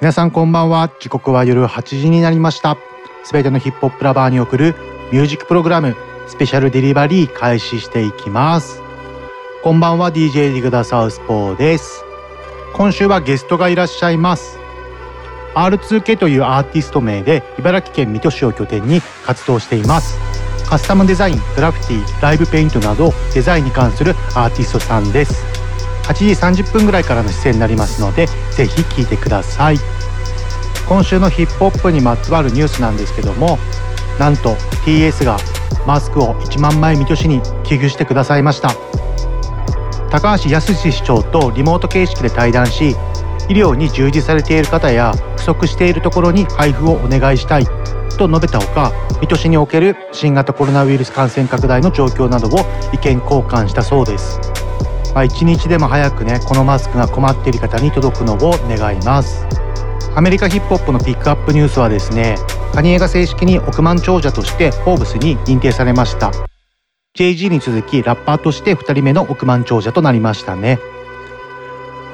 皆さんこんばんは。時刻は夜8時になりました。すべてのヒップホップラバーに送るミュージックプログラムスペシャルデリバリー開始していきます。こんばんは。DJ ディグダサウスポーです。今週はゲストがいらっしゃいます。R2K というアーティスト名で茨城県水戸市を拠点に活動していますカスタムデザイングラフィティライブペイントなどデザインに関するアーティストさんです。8時30分ぐらいからの出演になりますのでぜひ聞いてください。今週のヒップホップにまつわるニュースなんですけどもなんと TS がマスクを1万枚水戸市に寄付してくださいました。高橋康市長とリモート形式で対談し医療に従事されている方や不足しているところに配布をお願いしたい。と述べたほか水戸市における新型コロナウイルス感染拡大の状況などを意見交換したそうです。まあ、一日でも早くねこのマスクが困っている方に届くのを願います。アメリカヒップホップのピックアップニュースはですねカニエが正式に億万長者としてフォーブスに認定されました。JG に続きラッパーとして2人目の億万長者となりましたね。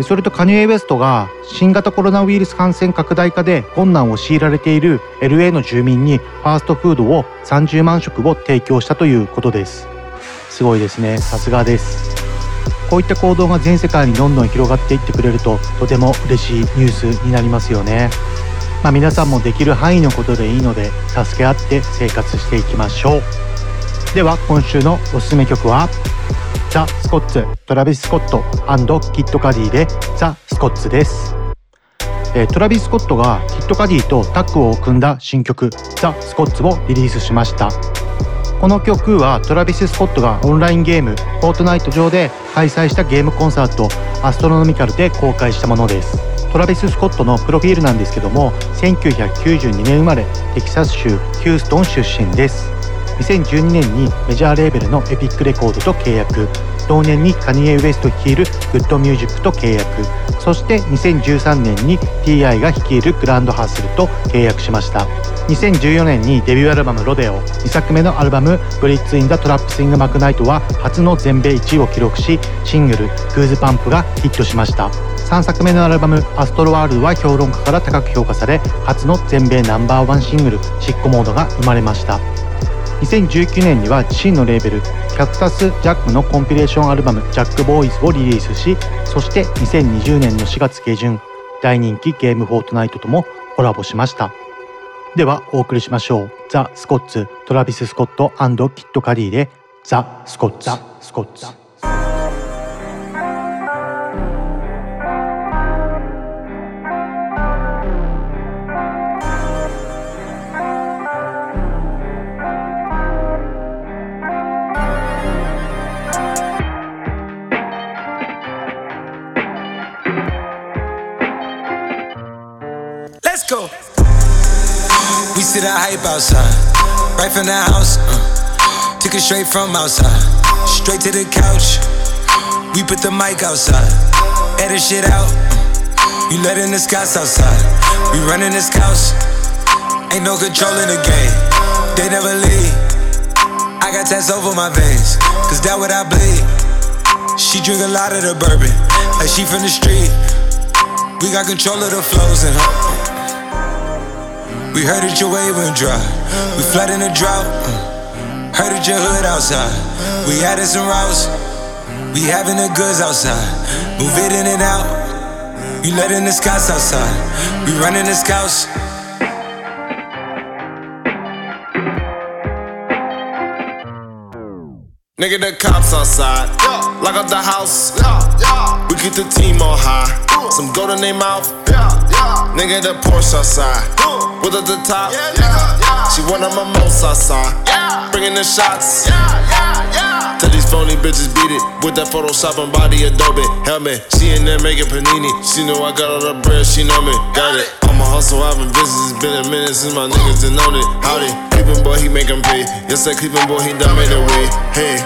それとカニエ・ウェストが新型コロナウイルス感染拡大下で困難を強いられている LA の住民にファーストフードを30万食を提供したということですすごいですねさすがですこういった行動が全世界にどんどん広がっていってくれるととても嬉しいニュースになりますよね。まあ、皆さんもできる範囲のことでいいので助け合って生活していきましょう。では今週のおすすめ曲は？ザ・スコッツトラビス・スコットキッド・カディでザ・スコッツです。えトラビス・スコットがキッド・カディとタッグを組んだ新曲ザ・スコッツをリリースしました。この曲はトラビス・スコットがオンラインゲーム「フォートナイト」上で開催したゲームコンサート「アストロノミカル」で公開したものですトラビス・スコットのプロフィールなんですけども1992年生まれテキサス州ヒューストン出身です2012年にメジャーレーベルのエピックレコードと契約。同年にカニエ・ウエスト率いるグッドミュージックと契約。そして2013年に TI が率いるグランドハッスルと契約しました。2014年にデビューアルバム「ロデオ」2作目のアルバム「 Birds in the Trap Sing McKnight」は初の全米1位を記録しシングル「 goosebumps」がヒットしました。3作目のアルバム「アストロワールド」は評論家から高く評価され初の全米ナンバーワンシングル「 Sicko Mode」が生まれました。2019年には自身のレーベルキャクタス・ジャックのコンピレーションアルバム「ジャック・ボーイズ」をリリースしそして2020年の4月下旬大人気ゲーム「フォートナイト」ともコラボしました。ではお送りしましょう。ザ・スコッツトラビス・スコットキット・カリーでザ・スコッツザ・スコッツ。See the hype outside, right from the house. Uh, took it straight from outside, straight to the couch. We put the mic outside, edit shit out. Uh, you letting the scouts outside. We running this couch. Ain't no control in the game. They never leave. I got tats over my veins, cause that what I bleed. She drink a lot of the bourbon, like she from the street. We got control of the flows in her. We heard that your way went dry. We flood in a drought. uh. Heard that your hood outside. We added some routes. We having the goods outside. Move it in and out. You letting the scouts outside. We running the scouts. Nigga, the cops outside. Lock up the house. We keep the team on high. Some gold in their mouth. Nigga, the Porsche outside. With at the top. She one of my most outside. Bringing the shots. Tell these phony bitches beat it with that Photoshop and body Adobe. Helmet, CNN making panini. She know I got all the bread, she know me. Got it. I'm a hustle, I've been business. It's been a minute since my niggas done known it. Howdy, Cleveland boy, he make 'em pay. Yes, that Cleveland boy, he done made a way. Hey,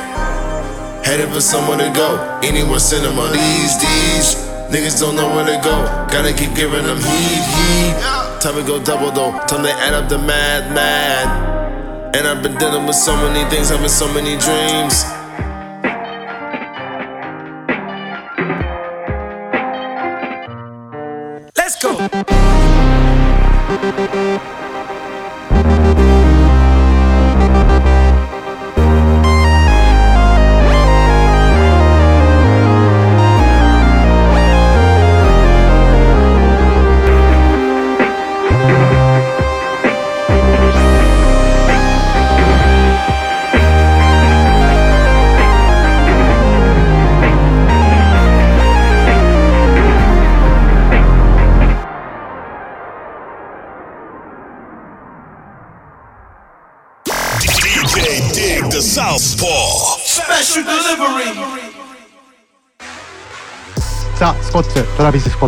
headed for somewhere to go. Anywhere cinema. These, these. Niggas don't know where to go. Gotta keep giving them heat, heat. Time to go double though. Time to add up the mad, mad. And I've been dealing with so many things, having so many dreams. Let's go.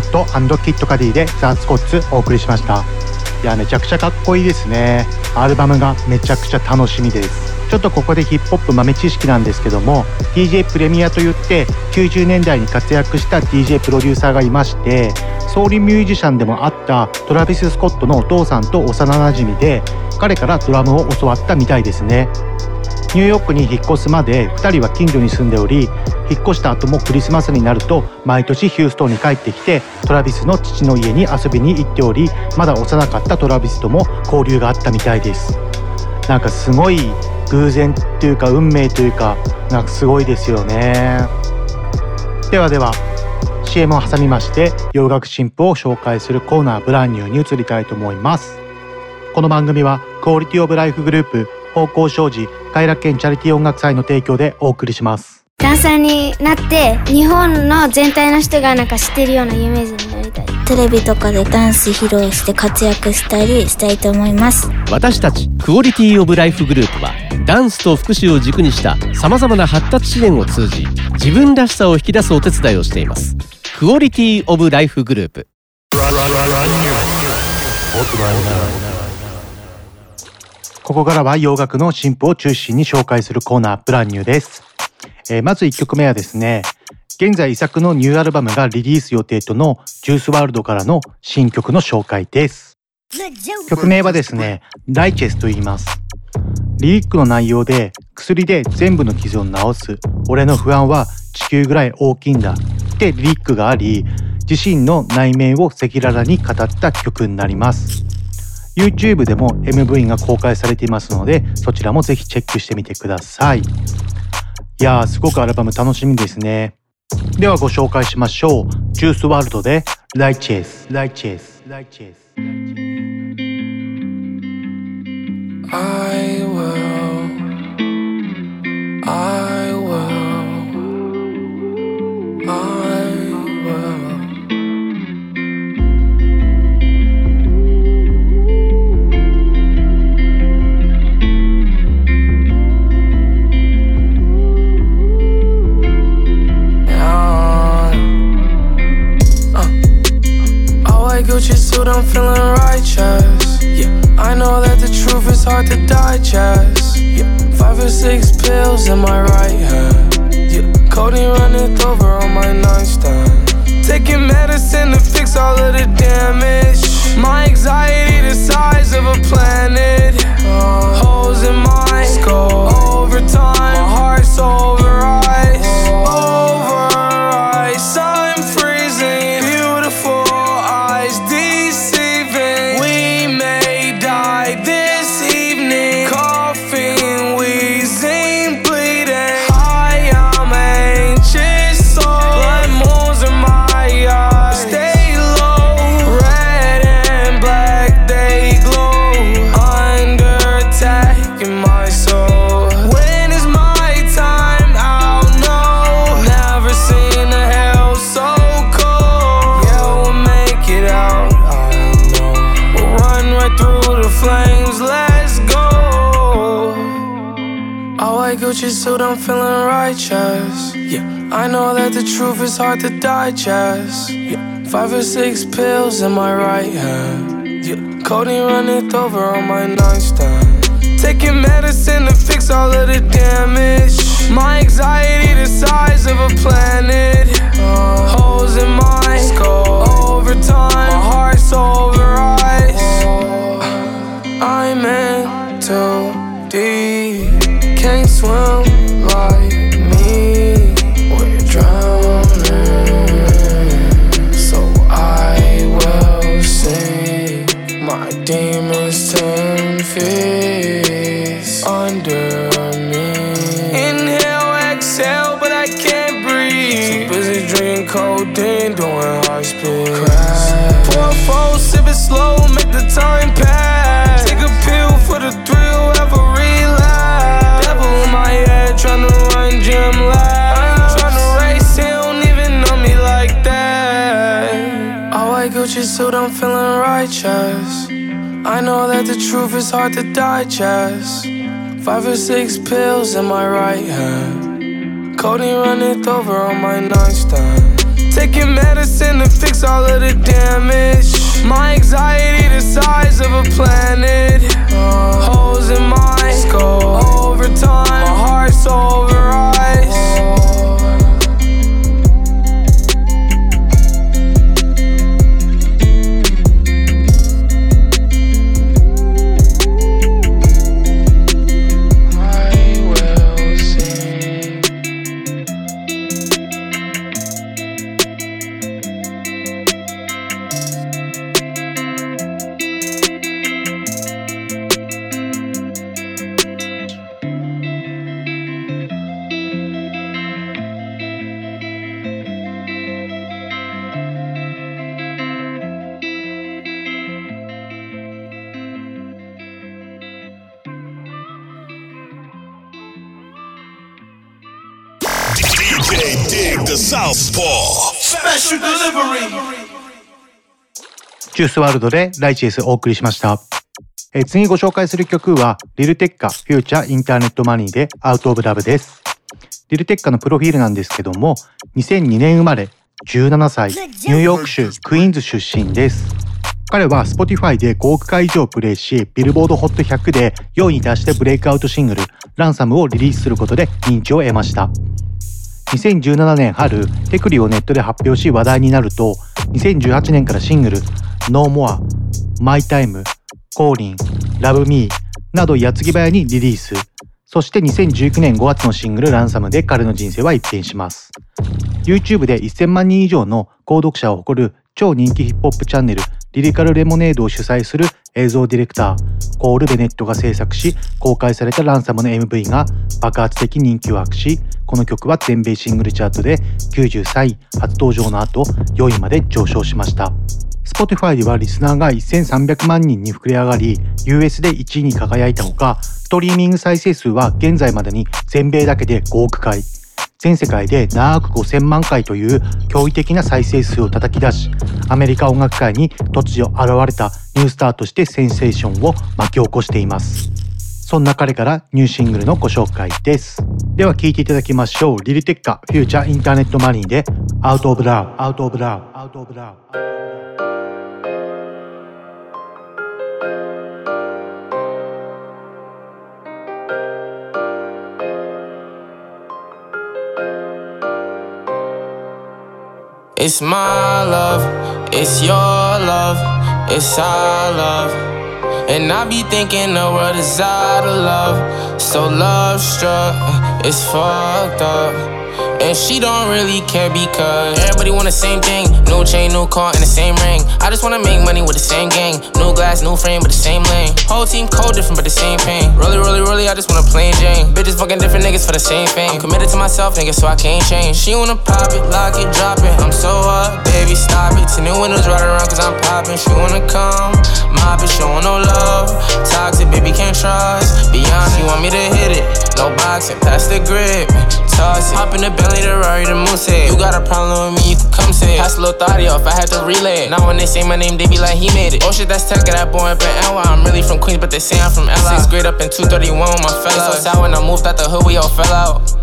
ットキッド・カディでザ・スコッツお送りしました。いやめちゃくちゃかっこいいですね。アルバムがめちゃくちゃ楽しみです。ちょっとここでヒップホップ豆知識なんですけども DJ プレミアといって90年代に活躍した DJ プロデューサーがいましてソウルミュージシャンでもあったトラビス・スコットのお父さんと幼なじみで彼からドラムを教わったみたいですね。ニューヨークに引っ越すまで2人は近所に住んでおり引っ越した後もクリスマスになると毎年ヒューストンに帰ってきてトラビスの父の家に遊びに行っておりまだ幼かったトラビスとも交流があったみたいです。なんかすごい偶然っていうか運命というかなんかすごいですよね。ではでは CM を挟みまして洋楽新譜を紹介するコーナーブランニューに移りたいと思います。この番組はクオリティオブライフグループ方向障子快楽園チャリティー音楽祭の提供でお送りします。ダンサーになって日本の全体の人がなんか知ってるような有名人になりたい。テレビとかでダンス披露して活躍したりしたいと思います。私たちクオリティオブライフグループはダンスと福祉を軸にしたさまざまな発達支援を通じ自分らしさを引き出すお手伝いをしています。クオリティオブライフグループここからは洋楽の新譜を中心に紹介するコーナーブランニューです、えーまず1曲目はですね現在遺作のニューアルバムがリリース予定とのジュースワールドからの新曲の紹介です。曲名はですねライチェスと言います。リリックの内容で薬で全部の傷を治す。俺の不安は地球ぐらい大きいんだってリリックがあり自身の内面を赤裸々に語った曲になります。YouTube でも MV が公開されていますのでそちらもぜひチェックしてみてください。いやーすごくアルバム楽しみですね。ではご紹介しましょう。ジュースワールドでライチェスライチェスライチェス I will. I Gucci suit, I'm feeling righteous. Yeah, I know that the truth is hard to digest. Yeah, five or six pills in my right hand. Yeah, codeine running over on my nightstand. Taking medicine to fix all of the damage. My anxiety the size of a planet. I know that the truth is hard to digest. Yeah, five or six pills in my right hand. Yeah, codeine running over on my nightstand. Taking medicine to fix all of the damage. My anxiety the size of a planet. Uh, holes in my skull. Over time, my heart's over ice. I'm in too deep. Can't swim like suit, I'm feeling righteous. I know that the truth is hard to digest. Five or six pills in my right hand. Codeine running over on my nightstand. Taking medicine to fix all of the damage. My anxiety the size of a planet. Holes in my skull. Over time, my heart's over ice. ジュースワールドでライチエスお送りしました。え次ご紹介する曲は、リルテッカ、フューチャー、インターネットマニーで、アウトオブラブです。リルテッカのプロフィールなんですけども、2002年生まれ、17歳、ニューヨーク州クイーンズ出身です。彼は Spotify で5億回以上プレイし、ビルボード HOT100 で4位に達してブレイクアウトシングル、ランサムをリリースすることで認知を得ました。2017年春、テクリをネットで発表し話題になると、2018年からシングル、No More、My Time、Calling、Love Me など矢継ぎ早にリリース。そして2019年5月のシングルランサムで彼の人生は一変します。YouTube で1000万人以上の購読者を誇る超人気ヒップホップチャンネルリリカルレモネードを主催する映像ディレクターコール・ベネットが制作し公開されたランサムの MV が爆発的人気を博しこの曲は全米シングルチャートで93位初登場の後4位まで上昇しました。Spotify ではリスナーが1300万人に膨れ上がり US で1位に輝いたほかストリーミング再生数は現在までに全米だけで5億回。全世界で長く5000万回という驚異的な再生数を叩き出しアメリカ音楽界に突如現れたニュースターとしてセンセーションを巻き起こしています。そんな彼からニューシングルのご紹介です。では聴いていただきましょう。リリテッカフューチャーインターネットマニーでアウトオブラブアウトオブラブアウトオブラブ It's my love, it's your love, it's our love. And I be thinking the world is out of love. So love struck, it's fucked up. And she don't really care because everybody want the same thing. No chain, no car, and the same ring. I just wanna make money with the same gang. New glass, new frame, but the same lane. Whole team cold, different, but the same pain. Really, really, really, I just wanna plain Jane. Bitches fucking different niggas for the same thing. Committed to myself, nigga, so I can't change. She wanna pop it, lock it, drop it. I'm so up, baby, stop it. Ten new windows right around, cause I'm popping. She wanna come, mop it, showing no love. Baby, can't trust. Be honest, you want me to hit it. No boxing, pass the grip. Toss it. Hop in the Bentley, the Rari, the Moose You got a problem with me, you can come say it. Pass a little thought off, I had to relay it. Now when they say my name, they be like, he made it. Oh shit, that's tech, that boy up in NY. I'm really from Queens, but they say I'm from LA. Sixth grade up in 231 with my fella. So sad when I moved out the hood, we all fell out.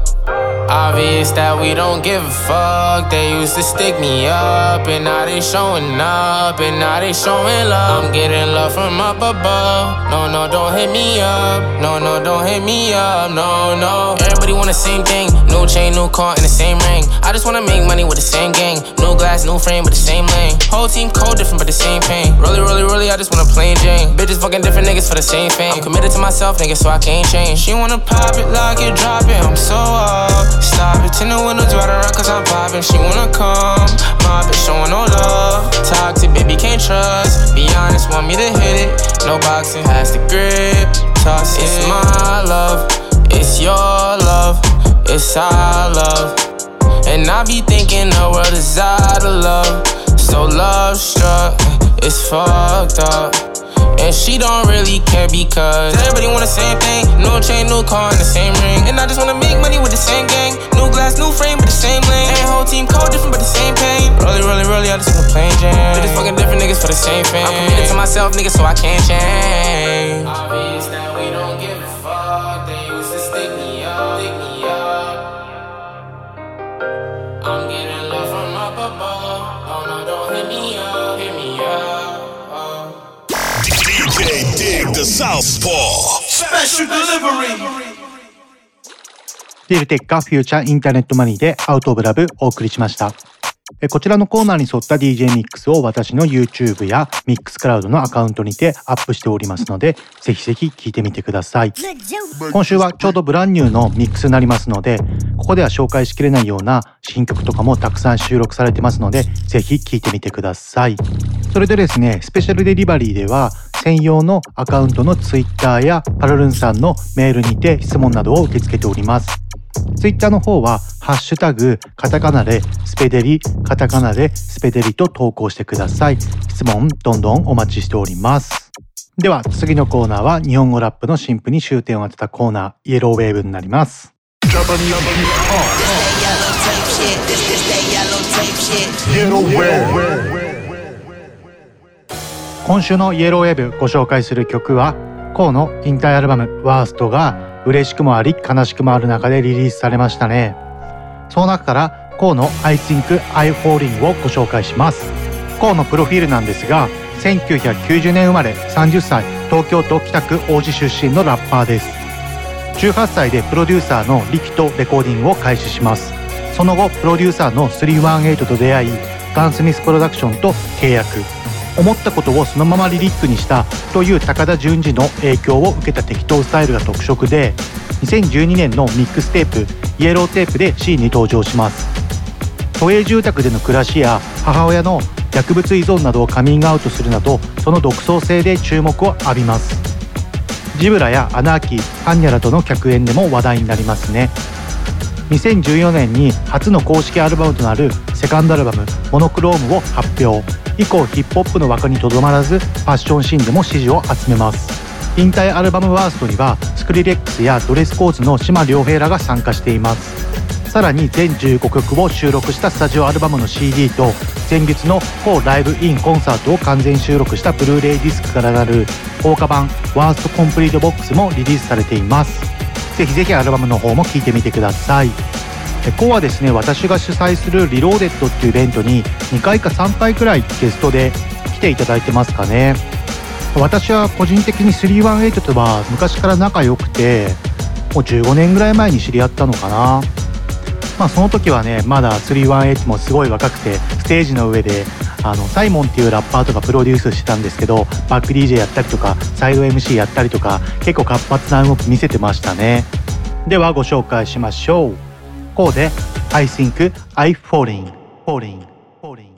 Obvious that we don't give a fuck. They used to stick me up, and now they showing up, and now they showing love. I'm getting love from up above. No, no, don't hit me up. No, no, don't hit me up. No, no. Everybody want the same thing. No chain, no car, and the same ring. I just wanna make money with the same gang. No glass, no frame, but the same lane. Whole team cold, different, but the same pain. Really, really, really, I just wanna plain Jane. Bitches fucking different niggas for the same fame. I'm committed to myself, nigga, so I can't change. She wanna pop it, lock it, drop it. I'm so up. Stop it, tin the windows right around cause I'm popping. She wanna come, my bitch showing no love. Toxic, baby, can't trust. Be honest, want me to hit it. No boxing, has the grip. Toss it. It's my love, it's your love, it's our love. And I be thinking the world is out of love. So love struck, it's fucked up. And she don't really care because everybody want the same thing. No chain, no car, and the same ring. And I just wanna make money with the same gang. New glass, new frame, but the same lane. Ain't whole team code different, but the same pain. Really, really, really, I just wanna plain Jane. Bitches fucking different niggas for the same fame. I'm committed to myself, nigga, so I can't change. Obvious that we don't give The Southpaw. Special delivery. リルテッカフィーチャーインターネットマネーで Out of Love お送りしました。えこちらのコーナーに沿った DJ ミックスを私の YouTube や Mixcloud のアカウントにてアップしておりますので、ぜひぜひ聴いてみてください。今週はちょうど brand new のミックスになりますので、ここでは紹介しきれないような新曲とかもたくさん収録されてますので、ぜひ聴いてみてください。それでですね、スペシャルデリバリーでは専用のアカウントの Twitter やパルルンさんのメールにて質問などを受け付けております。ツイッターの方は、ハッシュタグ、カタカナでスペデリ、カタカナでスペデリと投稿してください。質問、どんどんお待ちしております。では、次のコーナーは、日本語ラップの新譜に終点を当てたコーナー、イエローウェーブになります。今週のイエローウェーブご紹介する曲は、コウの引退アルバム、ワーストが、嬉しくもあり悲しくもある中でリリースされましたね。その中から、コウの I Think I Falling をご紹介します。コウのプロフィールなんですが、1990年生まれ30歳、東京都北区王子出身のラッパーです。18歳でプロデューサーのリキとレコーディングを開始します。その後、プロデューサーの318と出会い、ガンスミスプロダクションと契約。思ったことをそのままリリックにしたという高田純次の影響を受けた適当スタイルが特色で2012年のミックステープ「イエローテープ」で C に登場します。都営住宅での暮らしや母親の薬物依存などをカミングアウトするなどその独創性で注目を浴びます。ジブラやアナーキー般若らとの客演でも話題になりますね。2014年に初の公式アルバムとなるセカンドアルバム「モノクローム」を発表以降ヒップホップの枠にとどまらずファッションシーンでも支持を集めます。引退アルバムワーストにはスクリレックスやドレスコーズの島良平らが参加しています。さらに全15曲を収録したスタジオアルバムの CD と前日のフォーライブインコンサートを完全収録したブルーレイディスクからなる豪華版ワーストコンプリートボックスもリリースされています。ぜひぜひアルバムの方も聴いてみてください。今日はですね私が主催するリローデッドっていうイベントに2回か3回くらいゲストで来ていただいてますかね。私は個人的に318とは昔から仲良くてもう15年ぐらい前に知り合ったのかな。まあその時はねまだ318もすごい若くてステージの上であのサイモンっていうラッパーとかプロデュースしてたんですけどバック DJ やったりとかサイド MC やったりとか結構活発な動き見せてましたね。ではご紹介しましょう。こうで I think I falling falling falling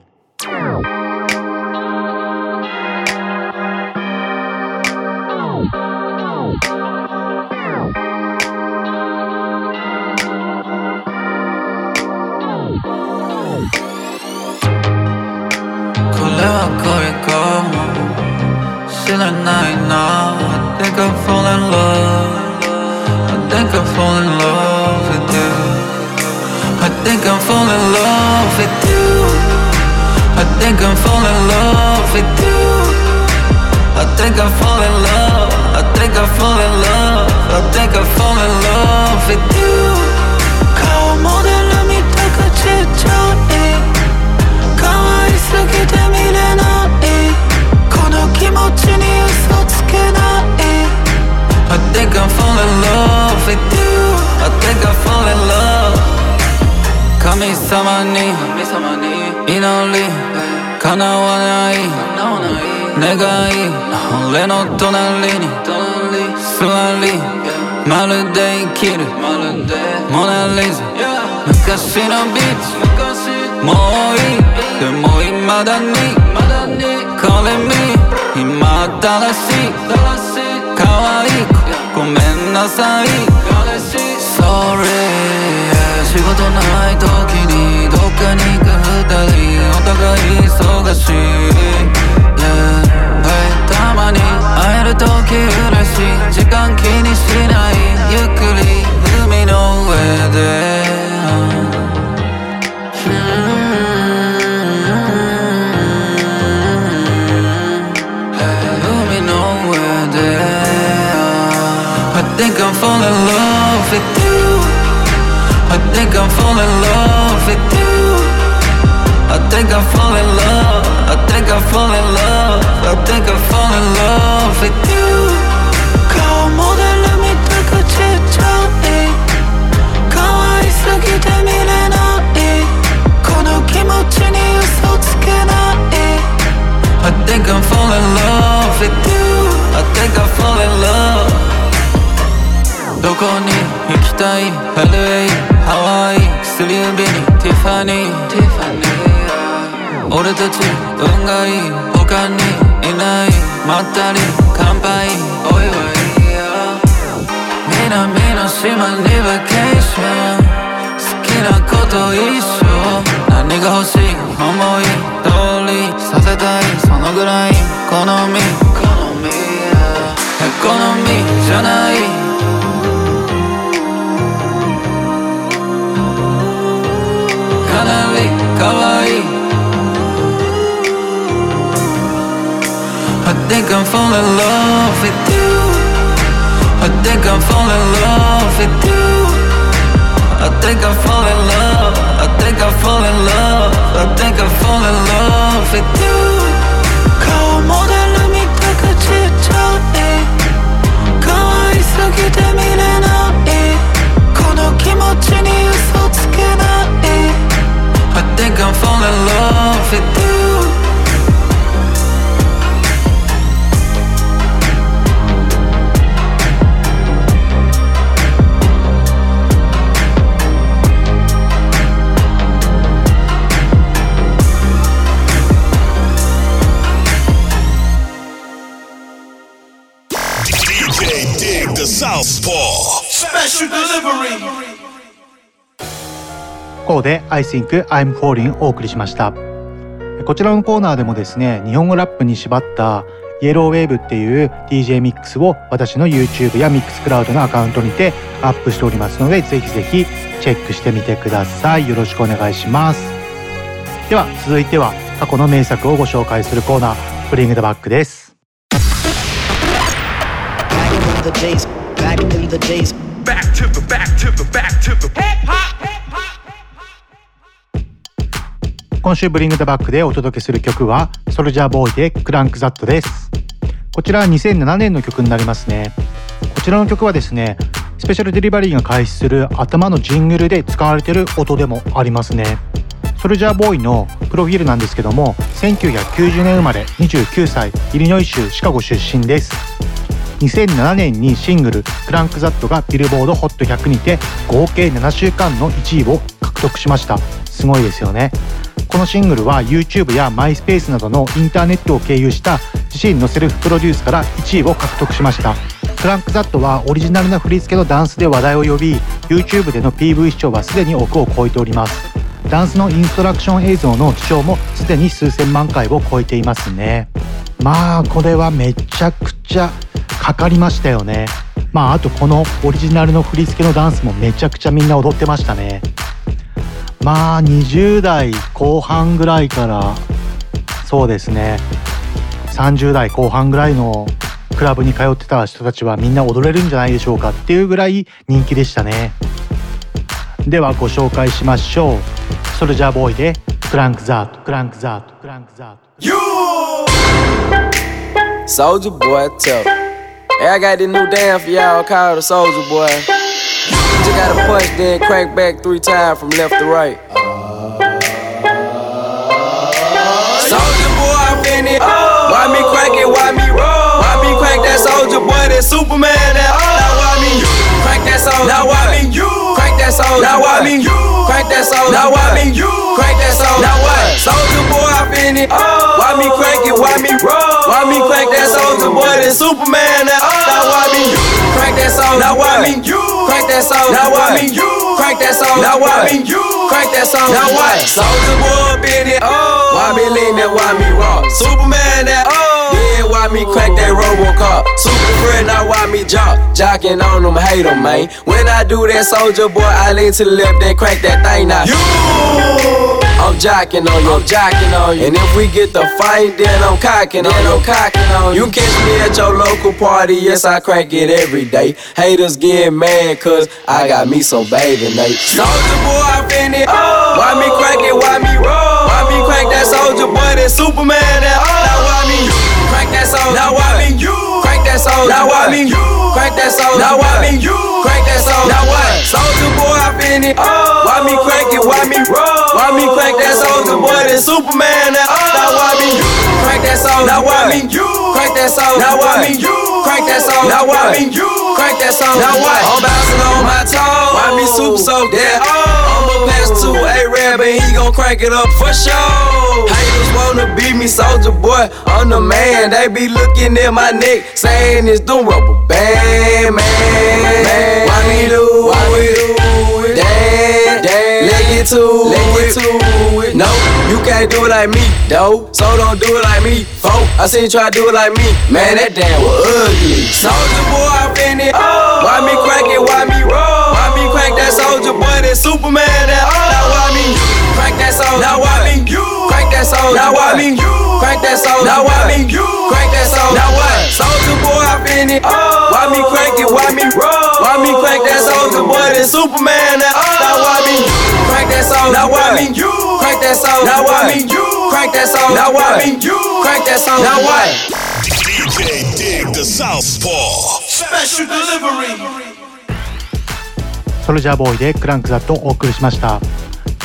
これは恋かも知らないな I think I fall in love I think I fall in love think I'm falling in love with you. I think I'm falling in love with you. I think I fall in love. I think I fall in love. I think I fall in love with you. 顔モデル見たかちっちゃい。可愛すぎて見れない。この気持ちに嘘つけ に祈り叶わない願い俺の隣に座りまるで生きるモナリザ昔のビーチもういいでも未だにこれ見今新しい可愛い子ごめんなさい。Sorry 仕事ない時にかに行く二人お互い忙しい、yeah. hey, たまに会える時嬉しい時間気にしないゆっくり海の上で、海の上で I think I'm falling in love with you I think I'm falling in love with you I think I'm falling in love I think I'm falling in love I think I'm falling in love with you 顔モデル見たかちっちゃい可愛すぎて見れないこの気持ちに嘘つけない I think I'm falling in love with you I think I'm falling in love どこに行きたい LA ハワイ薬指にティファニー俺たち運がいい他にいないまったり乾杯。お祝い南の島にバケーション。好きなこと一緒何が欲しい思い通りさせたい。そのぐらい好み。好み好みじゃない。かなり可愛い。Think I'm falling in love with you I think I'm falling in love with you I think I'm falling in love I think I'm falling in love I think I'm falling in love with you 顔モデル見たかちっちゃい可愛すぎて見れないこの気持ちに嘘つけない I think I'm falling in love with you ここで I think I'm falling お送りしました。こちらのコーナーでもですね日本語ラップに縛ったイエローウェーブっていう DJ ミックスを私の YouTube やミックスクラウドのアカウントにてアップしておりますのでぜひぜひチェックしてみてください。よろしくお願いします。では続いては過去の名作をご紹介するコーナーブリングダバックです the days, back in the days. Back to the back to the back to the 今週ブリングダバックでお届けする曲はソルジャーボーイでクランクザットです。こちらは2007年の曲になりますね。こちらの曲はですねスペシャルデリバリーが開始する頭のジングルで使われている音でもありますね。ソルジャーボーイのプロフィールなんですけども1990年生まれ29歳イリノイ州シカゴ出身です。2007年にシングル「クランクザット」がビルボード HOT100 にて合計7週間の1位を獲得しました。すごいですよね。このシングルは YouTube や MySpace などのインターネットを経由した自身のセルフプロデュースから1位を獲得しました。クランクザットはオリジナルな振り付けのダンスで話題を呼び YouTube での PV 視聴はすでに億を超えております。ダンスのインストラクション映像の視聴もすでに数千万回を超えていますね。まあこれはめちゃくちゃかかりましたよね。まああとこのオリジナルの振り付けのダンスもめちゃくちゃみんな踊ってましたね。まあ20代後半ぐらいからそうですね。30代後半ぐらいのクラブに通ってた人たちはみんな踊れるんじゃないでしょうかっていうぐらい人気でしたね。ではご紹介しましょう。ソルジャーボーイでクランクザートクランクザートクランクザート Soldier boy, tough. Hey, I got this new dance for y'all called the Soldier Boy. You gotta punch, then crank back three times from left to right. Soldier boy, I'm in it. Why me crank it? Why me roll? Why me crank that soldier boy? That Superman? That now why me crank that soldier? Now why me crank that soldier? Now why me crank that soldier? Now why me crank that soldier? Now what? Soldier boy, I'm in it. Why me crank it? Why me roll? Why me crank that soldier boy? That Superman? That soldier? Now why me crank that soldier? Now why me crank that song. Now what? Soldier boy, in it. Why me lean that? Why me rock? Superman? That Oh. yeah, why me crack that Robocop? Super friend, now why me jock? Jocking on them, hate them, man. When I do that soldier boy, I lean to the left, then crack that thing now. You! I'm jacking on you, I'm jocking on you. And if we get the fight, then I'm cocking on you, cocking on you. You catch me at your local party, yes, I crack it every day. Haters get mad, cause I got me some bathing Nate. Soldier boy, I fin it. Why me crack it, why me roll? Why me crack that soldier boy, that Superman, that Now why me crack that soldier? Now why me crack that soldier? Now why me crack that soldier? Now why me crack that soldier? Now what? Soldier boy, I fin it. Why me crack it? Why me roll? Why me crack that soldier boy? That Superman? That now why me crack that soldier? Now why me crack that soldier? Now why me crack that soldier? Now why me crack that soldier? Now what? I'm bouncing on my toes. Why me super so that? I'ma pass to a rab and he gon' crank it up for sure. Haters wanna beat me, soldier boy. I'm the man. They be looking at my neck, saying it's the rubber band man. Why me do? Why we do it? Let get to Let get to it. No, you can't do it like me, though. So don't do it like me, folk. I seen you try to do it like me. Man, that damn was ugly. Soldier boy, I fin it. Why me crack it? Why me roll? Why me crack that soldier boy? That Superman? That now why me crack that soldier? Now why me you crack that soldier? Now why me you crack that soldier? Now why me you crack that soldier? Now what? Soldier boy, I fin it. Why me crack it? Why me roll? Why me crack that soldier boy? That Superman? That now why me crack that soldier? Now why me you crack that soldier? Now why me you crack that soldier? Now why me you crack that soldier? Now what? DJ Dig the Southpaw. ソルジャーボーイでクランクザットをお送りしました。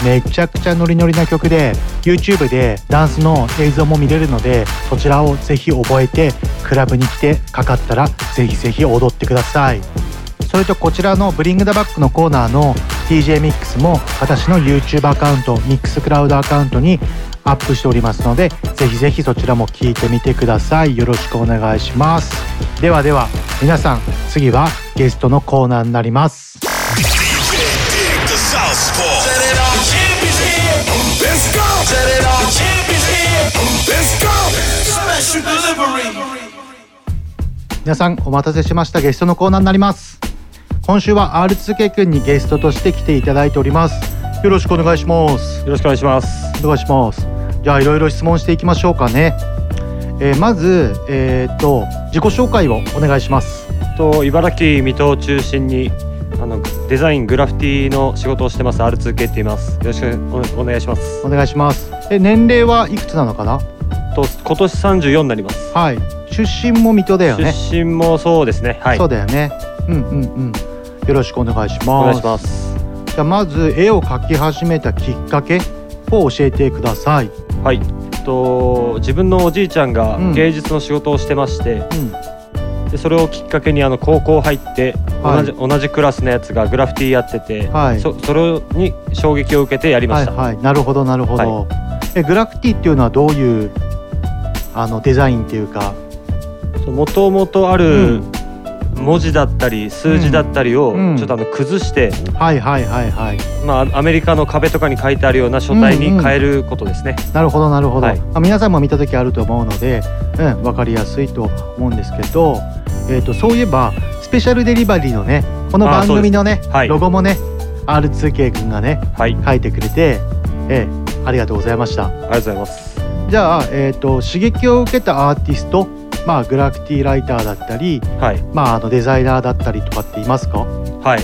めちゃくちゃノリノリな曲で YouTube でダンスの映像も見れるのでそちらをぜひ覚えてクラブに来てかかったらぜひぜひ踊ってください。それとこちらのブリングダバックのコーナーの TJ ミックスも私の YouTube アカウントミックスクラウドアカウントにアップしておりますのでぜひぜひそちらも聞いてみてください。よろしくお願いします。ではでは皆さん次はゲストのコーナーになります.皆さんお待たせしました。ゲストのコーナーになります。今週は R2K 君にゲストとして来ていただいております。よろしくお願いします。よろしくお願いします。お願いしますじゃあいろいろ質問していきましょうかね、えーまずえーっと自己紹介をお願いします。と茨城水戸を中心にあのデザイングラフィティの仕事をしてます R2K って言います。よろしくおお願いします。お願いします。え年齢はいくつなのかな？と今年34になります。はい。出身も水戸だよね。出身もそうですね。はい。そうだよね。うんうんうん。よろしくお願いします。お願いします。じゃあまず絵を描き始めたきっかけを教えてください。はい。と自分のおじいちゃんがうん。芸術の仕事をしてまして、うん。でそれをきっかけにあの高校入ってはい。同じ,、同じクラスのやつがグラフィティやってて、はい。そそれに衝撃を受けてやりました、はいはい。なるほどなるほど、えグラフィティっていうのはどういうあのデザインっていうか？もともとある文字だったり数字だったりをうん。ちょっとあの崩して、はいはいはいはい。まあ、アメリカの壁とかに書いてあるような書体に変えることですね。なるほどなるほど、はい。まあ、皆さんも見た時あると思うので、うん、分かりやすいと思うんですけど、えー、とそういえばスペシャルデリバリーのねこの番組のね、はい。ロゴもね R2K 君がね、はい、書いてくれて、ええ、ありがとうございました。ありがとうございます。じゃあ、えー、と刺激を受けたアーティスト、まあ、グラフィティライターだったり、はい、まあ、あのデザイナーだったりとかっていますか？はい。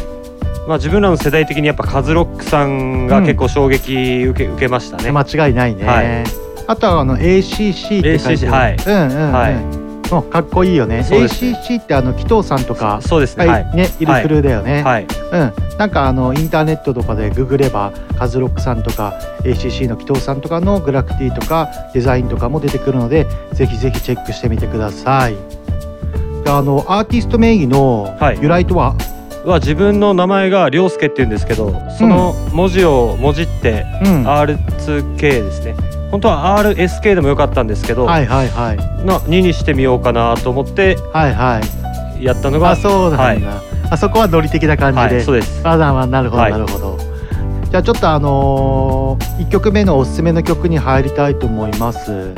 まあ自分らの世代的にやっぱカズロックさんが結構衝撃受け,、受けましたね。間違いないね。はいあとはあの ACC って書いて ACC はいうんうんうん。はいもうかっこいいよね。ACC ってあの紀藤さんとかそうですね。ははいい。ねいるクルーだよね。はい。うん。なんかあのインターネットとかでググればカズロックさんとか ACC の紀藤さんとかのグラフィティとかデザインとかも出てくるのでぜひぜひチェックしてみてください。であのアーティスト名義の由来とは、は自分の名前が涼介って言うんですけどその文字をもじってうん R2K ですね、本当は RSK でもよかったんですけど、はいはいはい。の2にしてみようかなと思ってはいはい。やったのがあそうなんだ、はい。あそこはノリ的な感じで、はいそうです。あななるほどはい。なるほど、じゃあちょっとあのー、1曲目のおすすめの曲に入りたいと思います。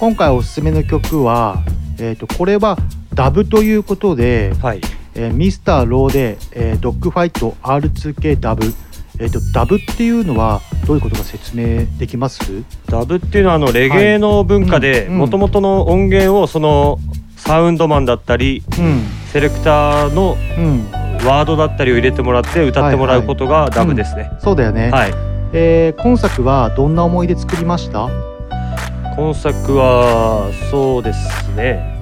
今回おすすめの曲は、えー、とこれはダブということで、はい。えーミスターローで、えードッグファイト R2K ダブえー、とダブっていうのはどういうことか説明できます？ダブっていうのはあのレゲエの文化でうんうん。もともとの音源をそのサウンドマンだったりうん。セレクターのうん。ワードだったりを入れてもらって歌ってもらうことがダブですね。そうだよね、はい。えー今作はどんな思い出作りました？今作はそうですね。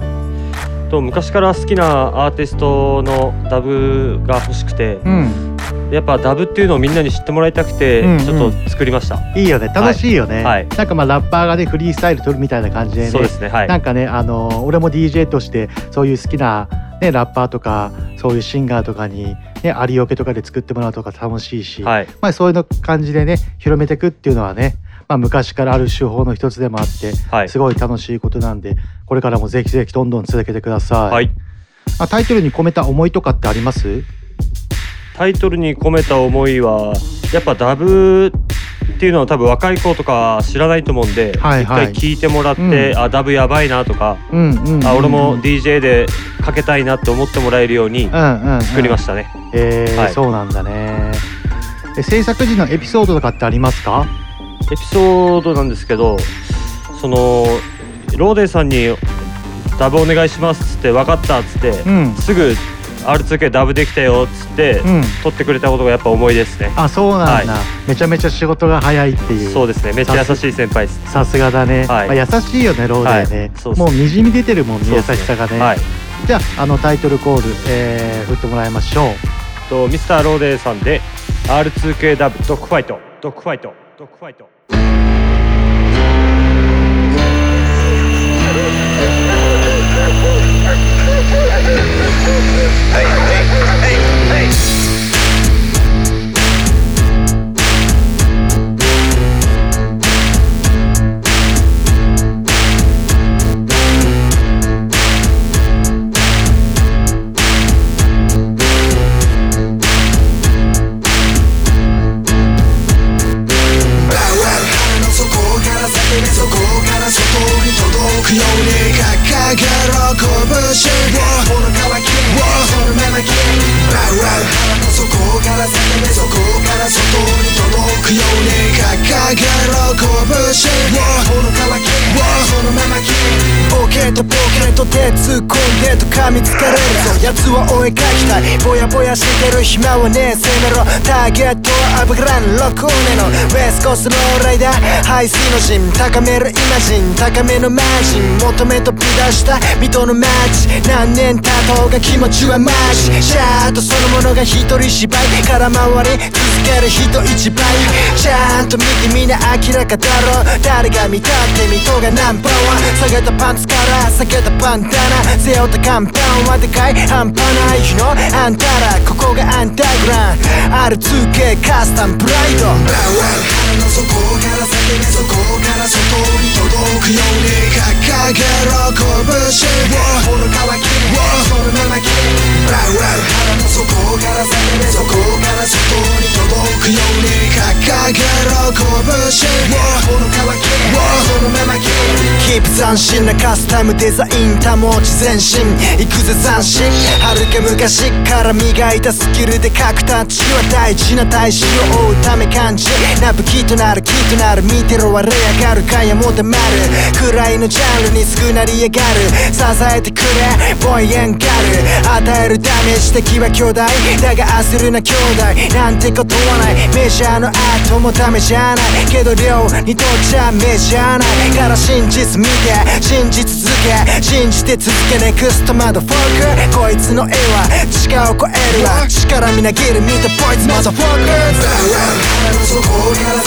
と昔から好きなアーティストのダブが欲しくて、うんやっぱダブっていうのをみんなに知ってもらいたくてうんうん。ちょっと作りました。いいよね。楽しいよね、はい。なんかまあラッパーがねフリースタイル取るみたいな感じでね。そうですね。はい。なんかねあのー俺も DJ としてそういう好きな、ね、ラッパーとかそういうシンガーとかに、ね、アリオケとかで作ってもらうとか楽しいし、はい。まあ、そういうの感じでね広めていくっていうのはね、まあ、昔からある手法の一つでもあって、はい。すごい楽しいことなんでこれからもぜひぜひどんどん続けてください、はい。まあ、タイトルに込めた思いとかってあります？タイトルに込めた思いはやっぱダブっていうのは多分若い子とか知らないと思うんで、はいはい。一回聞いてもらって、うん。あダブやばいなとか、うんうんうんうん。あ俺も DJ でかけたいなって思ってもらえるようにうんうんうん。作りましたね。えーはい。そうなんだね。え制作時のエピソードとかってありますか？エピソードなんですけどそのローデンさんに「ダブお願いします」っつって「分かった」っつって、うん。すぐ R2K ダブできたよっつって、うん。録ってくれたことがやっぱ思いですね。あそうなんだ、はめちゃめちゃ仕事が早いっていう。そうですね。めっちゃ優しい先輩です。さすがだね、はい。まあ、優しいよねローデーね、はい。もうにじみ出てるもんね優しさがね、はい。じゃああのタイトルコール、えー、振ってもらいましょう。とミスターローデンさんで R2K ダブドッグファイト。ドッグファイト。ドッグファイト。腹る暇はねえ攻めろターゲットは油の6年のウェスコースのライダー排水の陣高めるイマジン高めのマージン求めとび出した水戸のマーチ何年経とうが気持ちはマジシャートそのものが一人芝居空回り続ける人一倍。ちゃんと見てみな明らかだろ誰が見たって水戸がナンバーワン。下げたパンツから下げたパンダナ。背負った看板はでかい半端ない日のあんたら。ここがアンダーグラン R2K カスタムプライド。の底から叫びそこから外に届くように掲げろ拳をこの渇きその目巻き腹の底から叫びそこから外に届くように掲げろ拳をこの渇きその目巻きキープ斬新なカスタムデザイン保ち前進行くぜ斬新はるか昔から磨いたスキルで書くタッチは大事な大使を追うため感じな武器となるキーとなる。見てろ割れ上がるかやもでまる。くらいのジャンルにすぐなり上がる。支えてくれボイエンガル。与えるダメージ敵は巨大だが焦るな兄弟。なんてことはない。メジャーのアートもダメじゃない。けど量にとっちゃメジャーない。から真実見て信じ続け信じて続けネクストマドフォーク。こいつの絵は地下を超えるわ。力みなぎる見てボイズマザフォーク。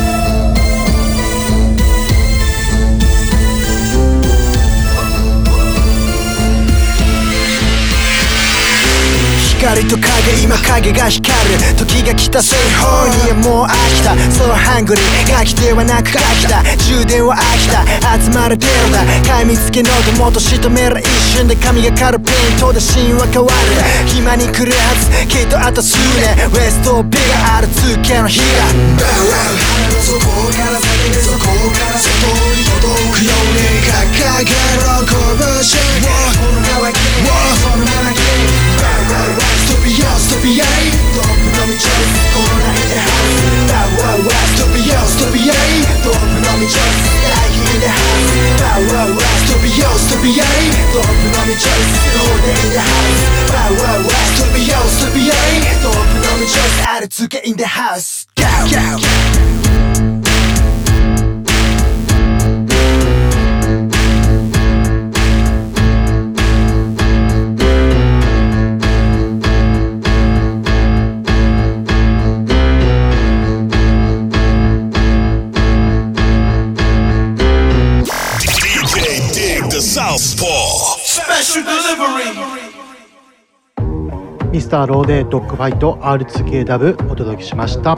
光と影今影が光る。時が来たそういう方にはもう飽きた。そうハングリー書き手はなく書きた。充電は飽きた。集まるテロだ。買い見つけノートもっと仕留める一瞬で髪が刈るペイントでシーンは変わる。暇に来るはず。きっとあと数年。ウエストビがある通系の日が。腹の底から叫びそこから外に届くように。掲げろ拳をこのまま切るそのままトビヨストビヤイトップの道このナイトハウスバワワストビヨストビヤイトップの道大ヒーでハウスバワワストビヨストビヤイトップの道ローデインでハウスバワワストビヨストビヤイトップの道あるつけインでハウス Go! Go! ターローデドッグファイト R2K ダブお届けしました。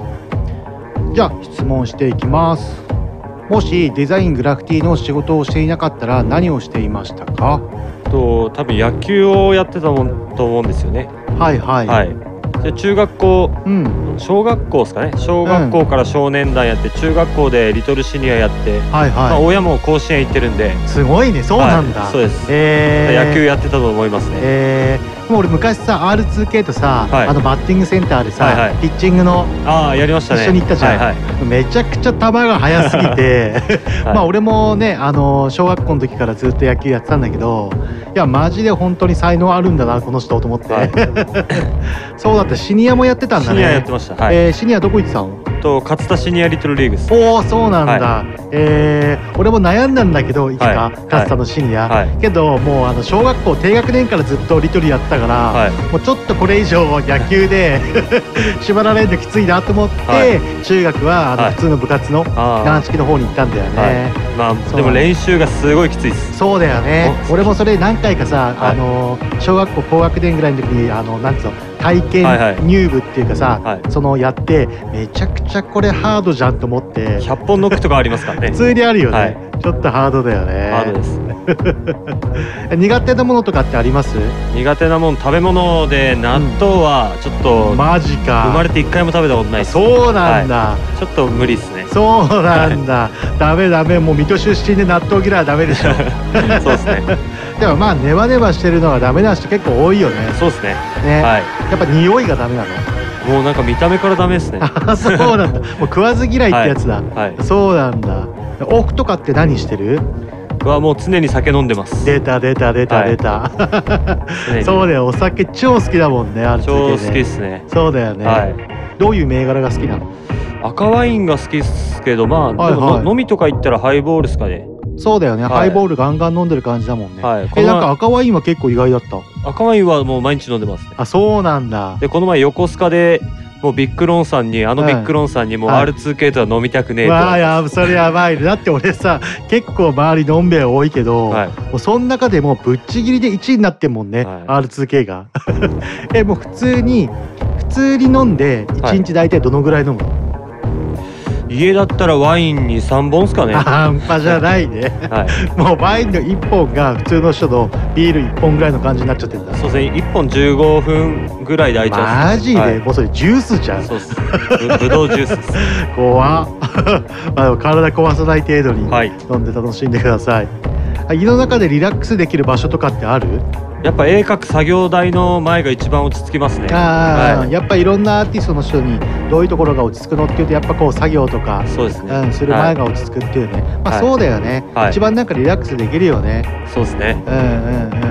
じゃあ質問していきます。もしデザイングラフィティの仕事をしていなかったら何をしていましたか？と多分野球をやってたもんと思うんですよね。はいはい、はい。で中学校、うん、小学校ですかね。小学校から少年団やって、中学校でリトルシニアやって、はいまあ、はい親も甲子園行ってるんで。すごいね。そうなんだ、はい。そうです、えー。野球やってたと思いますね、えー、でも俺昔さ R2K とさ、はい。あのバッティングセンターでさ、はいはい。ピッチングのああやりましたね。一緒に行ったじゃん、はいはい。めちゃくちゃ球が速すぎて、はい。まあ俺もねあの小学校の時からずっと野球やってたんだけどいやマジで本当に才能あるんだなこの人と思って、そうだってシニアもやってたんだね。シニアやってました。はい。えーシニアどこ行ってたの？と勝田シニアリトルリーグですおおそうなんだ、はえー俺も悩んだんだけどいつか、はい。勝田のシニア、はい。けどもうあの小学校低学年からずっとリトルやってたから、はい。もうちょっとこれ以上野球で 縛られるのきついなと思って、はい。中学はあのはい。普通の部活の軟式の方に行ったんだよね、はい。まあでも練習がすごいきついです。そうだよね。お俺もそれ何回かさ、はい。あの小学校高学年ぐらいの時にあのなんつうの体験はいはい。入部っていうかさ、はい。そのやってめちゃくちゃこれハードじゃんと思って。100本ノックとかありますからね。普通にあるよね、はいちょっとハードだよね。ハードです。苦手なものとかってあります？苦手なもん食べ物で納豆はちょっとマジか。生まれて一回も食べたことないそうなんだ、はい。ちょっと無理ですね。そうなんだ、ダメダメもう水戸出身で納豆嫌いはダメでしょ。そうですね。でもまあネバネバしてるのがダメな人結構多いよね。そうですね。ね、はい。やっぱ匂いがダメなの？もうなんか見た目からダメですね。あそうなんだ。もう食わず嫌いってやつだ、はい。そうなんだオフとかって何してる？はもう常に酒飲んでます。出た出た出たはい。出た、常に。そうだよ。お酒超好きだもんねある超好きですね。そうだよね、はい。どういう銘柄が好きなの？赤ワインが好きですけどまあ、はいはい。飲みとか行ったらハイボールですかね。そうだよね、はい。ハイボールガンガン飲んでる感じだもんね、はい。えなんか赤ワインは結構意外だった？赤ワインはもう毎日飲んでますね。あそうなんだ。でこの前横須賀でもうビッグロンさんにあのビッグロンさんにもうはい。R2K とは飲みたくねえと、わあやそれやばい。ねだって俺さ結構周りのんべえ多いけど、はい。もうその中でもぶっちぎりで1位になってんもんね、R2K が。えもう普通に普通に飲んで1日大体どのぐらい飲むの、家だったらワインに3本ですかね。半端じゃないね、はい、もうワインの1本が普通の人のビール1本ぐらいの感じになっちゃってるんだ。そうですね1本15分ぐらいで開いちゃう。マジで、はい。もうそれジュースじゃん。そうっす。ぶぶどうジュースです。怖っ。まあ体壊さない程度に飲んで楽しんでください、あ家の中でリラックスできる場所とかってある？やっぱ絵描く作業台の前が一番落ち着きますね。はい。やっぱいろんなアーティストの人にどういうところが落ち着くのっていうとやっぱこう作業とかそうですね。うん、する前が落ち着くっていうね、まあはい。そうだよね、はい。一番なんかリラックスできるよね。そうですね。うんうんうんうん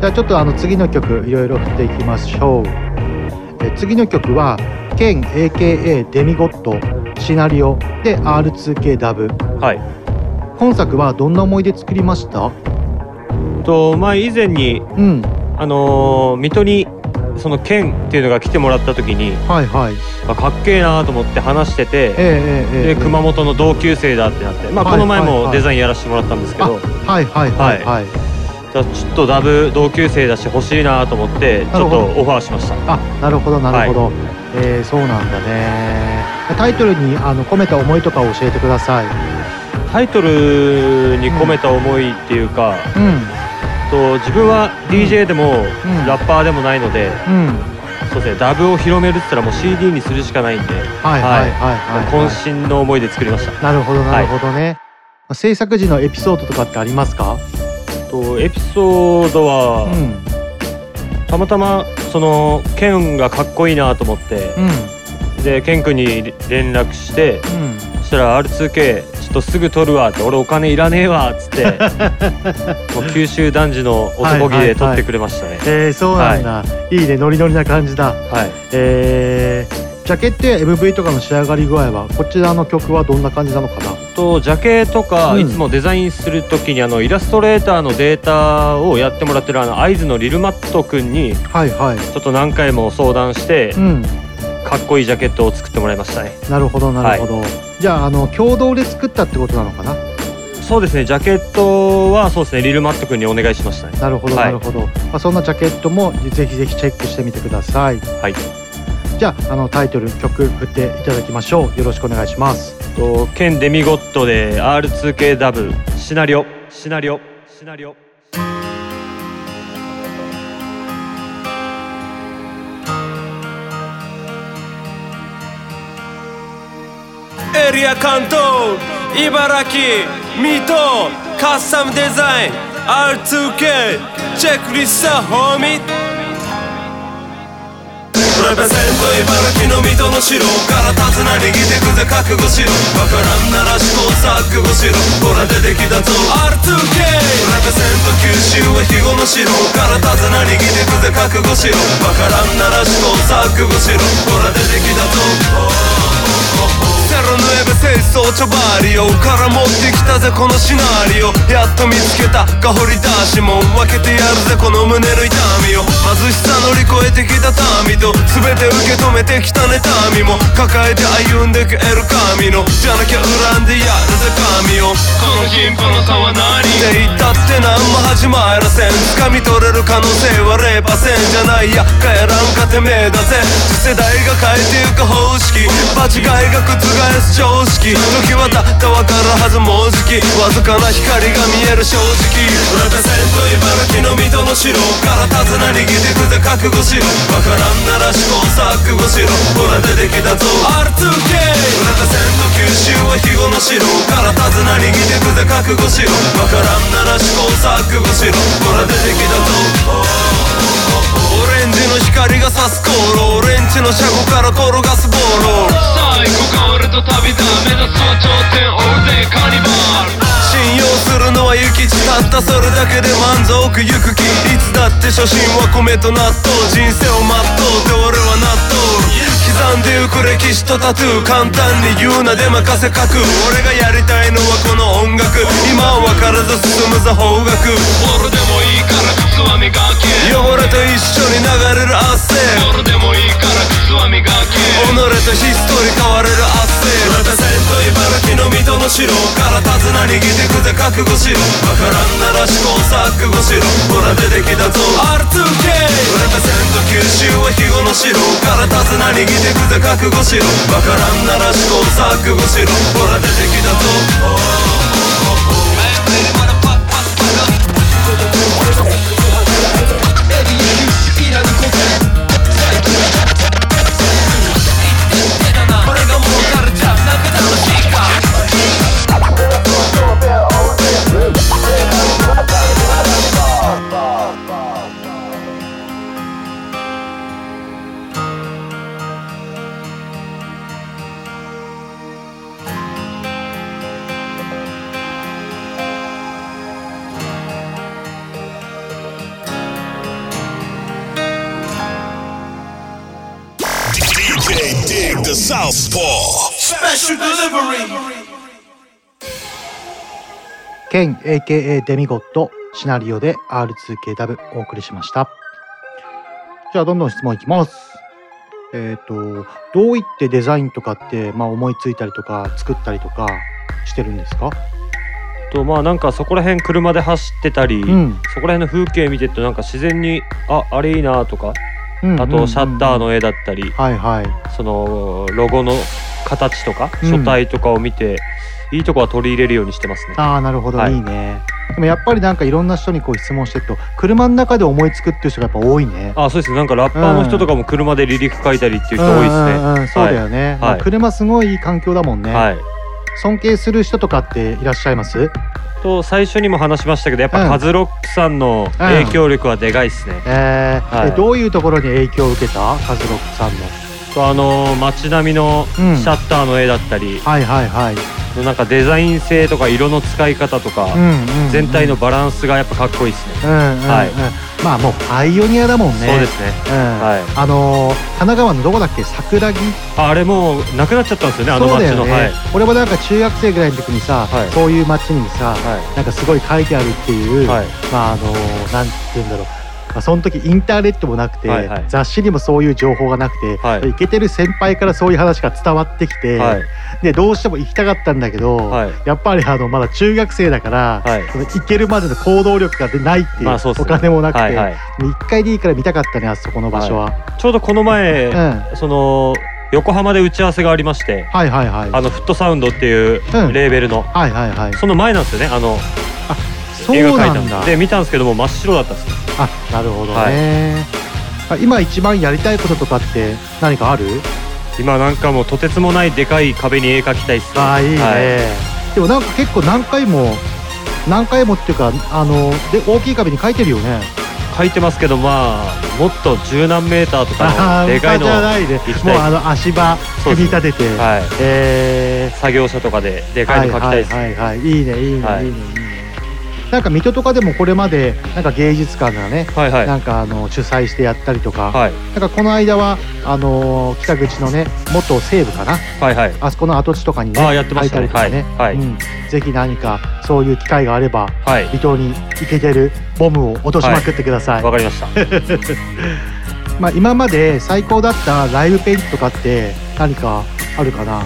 じゃあちょっとあの次の曲いろいろ振っていきましょう。え次の曲はケン AKA デミゴットシナリオで R2K ダブ。はい。今作はどんな思い出作りました？とまあ以前に、うん。あのー水戸にその剣っていうのが来てもらった時に、はいはい。まあ、かっけえなと思って話してて、ええええええで熊本の同級生だってなって、まあ、はいこの前はい。はいもデザインやらせてもらったんですけど、はいはいはいはい、じゃあちょっとダブ同級生だし欲しいなと思ってちょっとオファーしました。あなるほどなるほど、えーそうなんだね。タイトルにあの込めた思いとかを教えてください。タイトルに込めた思いっていうか、うんと自分は DJ でもうん。ラッパーでもないので、うん。そうですねダブを広めるって言ったらもう CD にするしかないんで、はいはいはいはいはい。渾身の思いで作りました。なるほどなるほどね、制作時のエピソードとかってありますか？とエピソードは、うん。たまたまそのケンがかっこいいなと思って、うん。でケン君に連絡して、うん。そしたら R2K ちょっとすぐ取るわって俺お金いらねえわっつって もう九州男児の男気で取ってくれましたね、えー、そうなんだ、い、いね。ノリノリな感じだ。はい。えー、ジャケットや MV とかの仕上がり具合はこちらの曲はどんな感じなのかな？とジャケとか、うん。いつもデザインする時にあのイラストレーターのデータをやってもらってるあの会津のリルマット君にはいはい。ちょっと何回も相談して、うんかっこいいジャケットを作ってもらいましたね。なるほどなるほど、じゃああの共同で作ったってことなのかな？そうですねジャケットはそうですねリルマット君にお願いしましたね。なるほどはい。なるほど、まあ、そんなジャケットもぜひぜひチェックしてみてください。はい。じゃああのタイトル曲振っていただきましょう。よろしくお願いします。とケンデミゴットで R2K ダブシナリオシナリオシナリオリア関東茨城水戸カスタムデザイン R2K チェックリストホーミプレゼント茨城の水戸の城から手綱握ってくぜ覚悟しろわからんなら試行錯誤しろほら出てきたぞ R2K プレゼント九州は肥後の城から手綱握ってくぜ覚悟しろわからんなら試行錯誤しろほら出てきたぞセロヌエベ清掃チョバリオから持ってきたぜこのシナリオ。やっと見つけたか掘り出しもん。分けてやるぜこの胸の痛みを。貧しさ乗り越えてきた民と。全て受け止めてきた妬みも。抱えて歩んでくエル神の。じゃなきゃ恨んでやるぜ神を。この貧富の差は何？って言ったって何も始まらせん。掴み取れる可能性は0%じゃないや。帰らんかてめえだぜ。次世代が変えてゆく方式。間違いが覆す常識。時は経ったわかるはずもうじき。わずかな光が見える正直。プレゼント茨城の水戸の城から手綱握ってくぜ覚悟しろ。わからんなら試行錯誤しろ。ほら出てきたぞ。R2K プレゼント九州は肥後の城から手綱握ってくぜ覚悟しろ。わからんなら試行錯誤しろ。ほら出てきたぞ。オレンジの光が差す航路オレンジの車庫から転がすボール最高が俺と旅だ。目指すは頂点オールデイカニバル。信用するのは諭吉たったそれだけで満足。ゆく気いつだって初心は米と納豆。人生を全うって俺は納豆。刻んでゆく歴史とタトゥー簡単に言うなで任せ書く俺がやりたいのはこの音楽。今は分からず進むぞ方角。俺でもいいから靴は磨け汚れと一緒に流れる汗。俺でもいいから靴は磨け。己とヒストリー変われる汗。プレゼント茨城の水戸のしろから手綱握ってくぜ覚悟しろ。わからんなら試行錯誤しろ。ほら出てきたぞ。R2K 俺目線と九州は日頃しろから手綱握ってくぜ覚悟しろ。わからんなら試行錯誤しろ。ほら出てきたぞケン AKA デミゴットシナリオで R2K お送りしました。じゃあどんどん質問いきます。えっ、とどういってデザインとかって、まあ、思いついたりとか作ったりとかしてるんですか？とまあなんかそこら辺車で走ってたり、ん。そこら辺の風景見てるとなんか自然にああれいいなとか、あとシャッターの絵だったり、はいはい。そのロゴの形とかうん。書体とかを見て、いいとこは取り入れるようにしてますね。ああなるほど、はい。い、いね。でもやっぱりなんかいろんな人にこう質問してると車の中で思いつくっていう人がやっぱ多いね。あそうです。ねなんかラッパーの人とかも車で離陸書いたりっていう人多いですね。うんうんうんそうだよね、まあはい車すごいいい環境だもんね、はい。尊敬する人とかっていらっしゃいます？と最初にも話しましたけどやっぱうん。カズロックさんの影響力はでかいですね。えーはい。えどういうところに影響を受けた？カズロックさんの。とあの街並みのシうん。ャッターの絵だったり、はいはいはいなんかデザイン性とか色の使い方とか、全体のバランスがやっぱかっこいいですね。はい。まあもうパイオニアだもんね。そうですね。うん。はい。あのー神奈川のどこだっけ？桜木？ああれもうなくなっちゃったんですよねあの街の、そうだよね、はい。俺もなんか中学生ぐらいの時にさ、はい。そういう街にさ、なんかすごい書いてあるっていう、はい。まああのーなんて言うんだろうまあ、その時インターネットもなくて、はいはい。雑誌にもそういう情報がなくて、はい。イケてる先輩からそういう話が伝わってきて、はい。でどうしても行きたかったんだけど、はい。やっぱりあのまだ中学生だから、はい。その行けるまでの行動力がないっていう,、まあそうね。お金もなくて、はいはい。一回でいいから見たかったねあそこの場所は。ちょうどこの前、うその横浜で打ち合わせがありまして、はいはいはい。あのフットサウンドっていううん。レーベルの、はいはいはい。その前なんですよねあのそう映画描いなんだ。たので見たんですけども真っ白だったんですよあなるほどね、あ今一番やりたいこととかって何かある？今なんかもうとてつもないでかい壁に絵描きたいっすね。ああいいね、はい。でもなんか結構何回も何回もっていうかあので大きい壁に書いてるよね。描いてますけどまあもっと十何メーターとかあーのでかいのじゃないね。行きたい。もうあの足場組み立てて、はい。え作業車とかででかいの描きたいです、はいはいはい、はい、いいねいいね、はい。い、いねいいねなんか水戸とかでもこれまでなんか芸術館がね、はいはい。なんかあの主催してやったりとか、はい。なんかこの間はあのー北口のね元西部かな？はいはい。あそこの跡地とかにねやってましたね。書いたりとかね、はいはい。うん、ぜひ何かそういう機会があれば、はい。離島に行けてるボムを落としまくってください。わかりました。まあ今まで最高だったライブペイントとかって何かあるかな？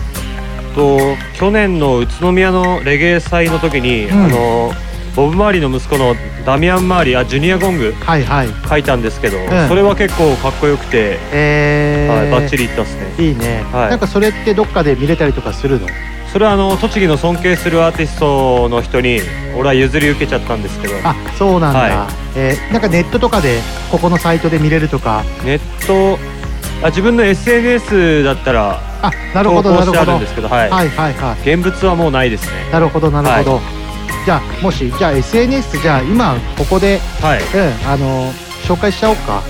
と去年の宇都宮のレゲエ祭の時に、うん。あのボブ・マーリーの息子のダミアン・マーリーあジュニア・ゴングはいはい。書いたんですけど、ん。それは結構かっこよくて、えー、はい、バッチリいったっすね。いいね、はい。なんかそれってどっかで見れたりとかするの？それはあの栃木の尊敬するアーティストの人に俺は譲り受けちゃったんですけど。あそうなんだ、はえーなんかネットとかでここのサイトで見れるとか？ネットあ自分の SNS だったらあなるほど投稿してあなるほどるんですけど、はい。はいはいはい。現物はもうないですね。なるほどなるほど、じゃあもしじゃあ SNS じゃあ今ここで、はい。うんあの紹介しちゃおうか。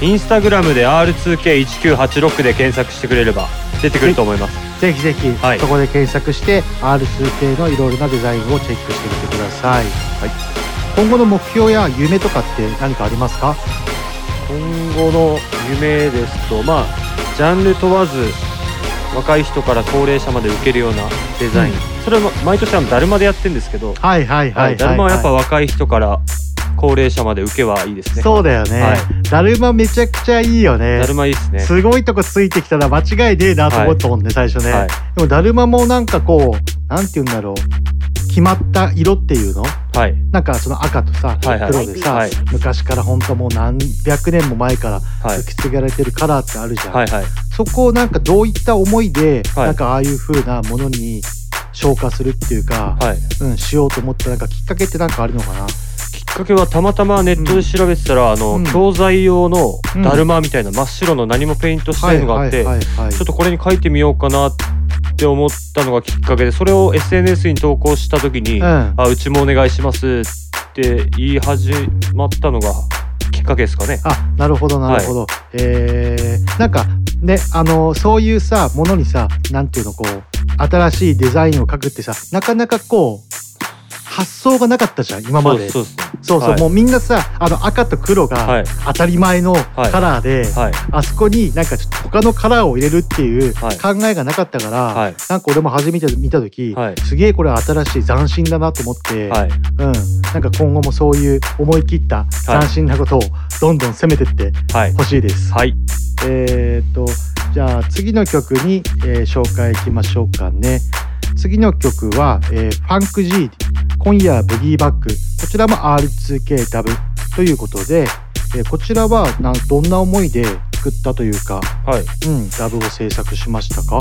インスタグラムで R2K1986 で検索してくれれば出てくると思います。ぜひぜひ、はい。そこで検索して R2K のいろいろなデザインをチェックしてみてください、はい、今後の目標や夢とかって何かありますか？今後の夢ですとまあジャンル問わず若い人から高齢者まで受けるようなデザイン、うん。それは毎年あのだるまでやってるんですけど、はいはいはいはい、だるまはやっぱ若い人から高齢者まで受けはいいですね。そうだよね、はい。だるまめちゃくちゃいいよね。だるまいいですね。すごいとこついてきたら間違いねえなと思ったもんね、最初ね、はい。でもだるまもなんかこうなんて言うんだろう。決まった色っていうの？はい。なんかその赤とさ、はいはい。黒でさ、はい。昔から本当もう何百年も前からはい。受け継がれてるカラーってあるじゃん、はいはいそこをなんかどういった思いで、はい。なんかああいう風なものに消化するっていうか、はい。うん、しようと思ったなんかきっかけってなんかあるのかな？きっかけはたまたまネットで調べてたら、あの、うん。教材用のだるまみたいな真っ白の何もペイントしてないのがあって、はいはいはいはい。ちょっとこれに書いてみようかなって思ったのがきっかけでそれを SNS に投稿した時に「うん。あうちもお願いします」って言い始まったのがきっかけですかね。あなるほどなるほど、えー、なんかねあのそういうさものにさ何ていうのこう新しいデザインを書くってさなかなかこう発想がなかったじゃん今まで。そうそうはい。もうみんなさあの赤と黒がはい。当たり前のカラーで、はい。あそこになんかちょっと他のカラーを入れるっていうはい。考えがなかったから、はい。なんか俺も初めて見た時、はい。すげえこれ新しい斬新だなと思って、はい。うん、なんか今後もそういう思い切った斬新なことをどんどん攻めてってはい。ほしいです。はい。えーっとじゃあ次の曲に、えー紹介いきましょうかね。次の曲は、えーファンク G 今夜ブギーバック。こちらも R2K ダブということで、えーこちらはなどんな思いで作ったというか、はい。うん、ダブを制作しましたか？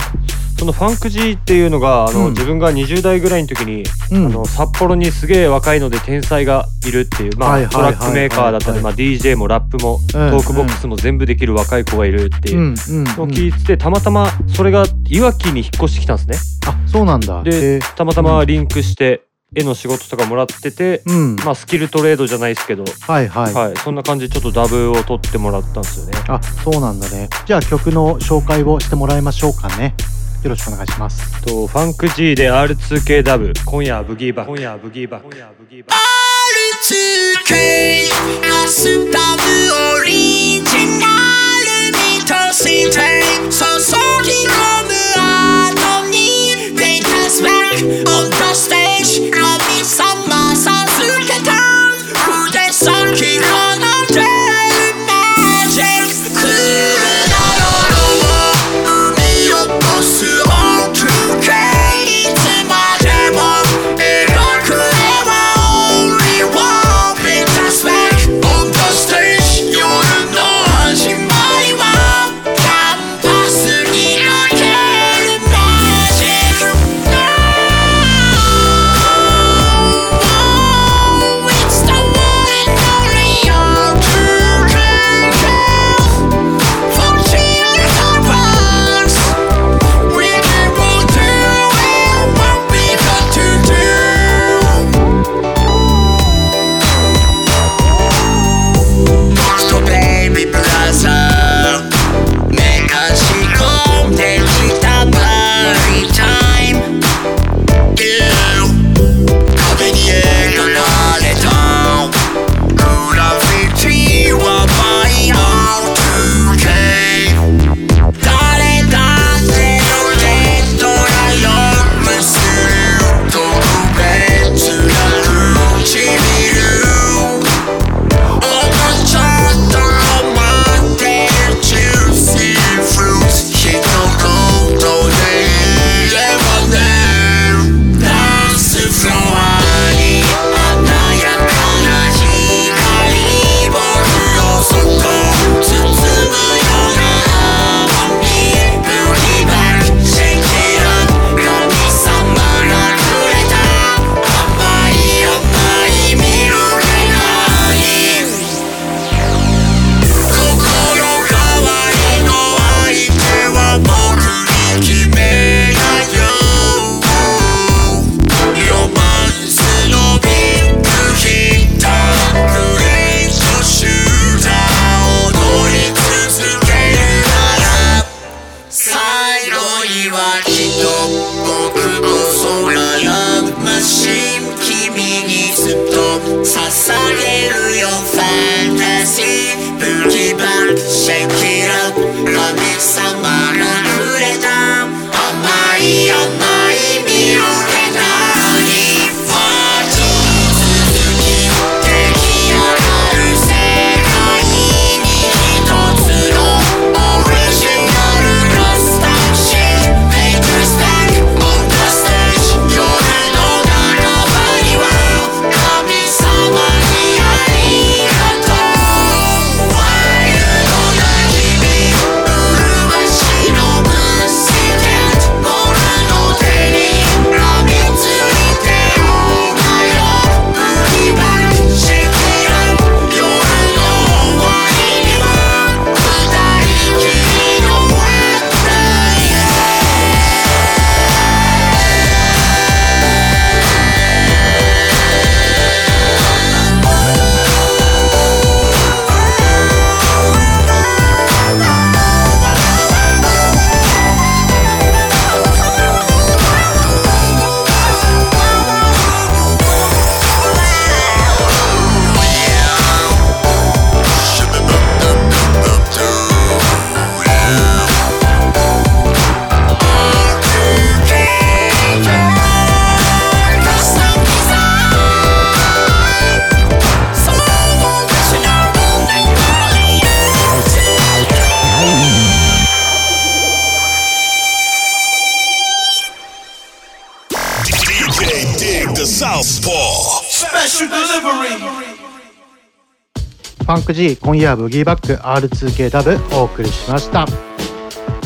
そのファンク G っていうのがあの、うん。自分が20代ぐらいの時に、うん。あの札幌にすげえ若いので天才がいるっていう、まあトラックメーカーだったり、はいまあ、DJ もラップも、トークボックスも全部できる若い子がいるっていう。のを聞いててたまたまそれがいわきに引っ越してきたんですね。あそうなんだ。でたまたまリンクして絵の仕事とかもらってて、うん。まあ、スキルトレードじゃないですけど、はいはい、はい、そんな感じでちょっとダブを取ってもらったんですよね。あそうなんだね。じゃあ曲の紹介をしてもらいましょうかね。よろしくお願いします。とファンク G で R2K ダブ今夜はブギーバック。今夜はブギーバック。R2K アスタムオリジナルミとして注ぎ込む後に They pass back the stage 神様9時今夜はブギーバック R2K ダブお送りしました、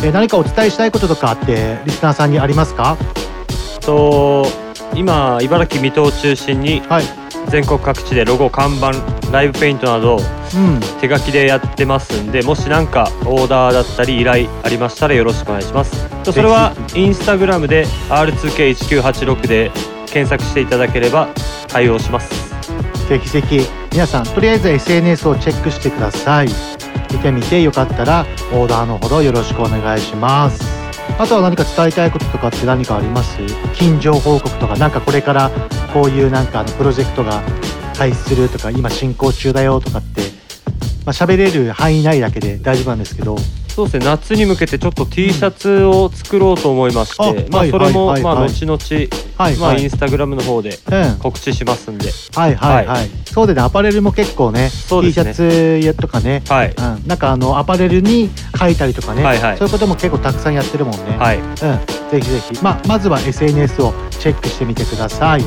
えー、何かお伝えしたいこととかってリスナーさんにありますか？と今茨城水戸を中心に、はい、全国各地でロゴ看板ライブペイントなど、うん、手書きでやってますんでもし何かオーダーだったり依頼ありましたらよろしくお願いします。とそれはインスタグラムで R2K1986 で検索していただければ対応します。ぜひぜひ。皆さんとりあえず SNS をチェックしてください。見てみてよかったらオーダーのほどよろしくお願いします。あとは何か伝えたいこととかって何かあります？近所報告とかなんかこれからこういうなんかあのプロジェクトが開始するとか今進行中だよとかってまあ喋れる範囲内だけで大丈夫なんですけど。そうですね夏に向けてちょっと T シャツを作ろうと思いまして、まああはいそれもはいはいはい。まあ後々まあはい。はいインスタグラムの方でうん。告知しますんで。はいはいはい、そうでねアパレルも結構ねそう T ね。シャツやとかね、はい。うん、なんかあのアパレルに書いたりとかね、はいはい。そういうことも結構たくさんやってるもんね、はい。うん、ぜひぜひ、まあ、まずは SNS をチェックしてみてください。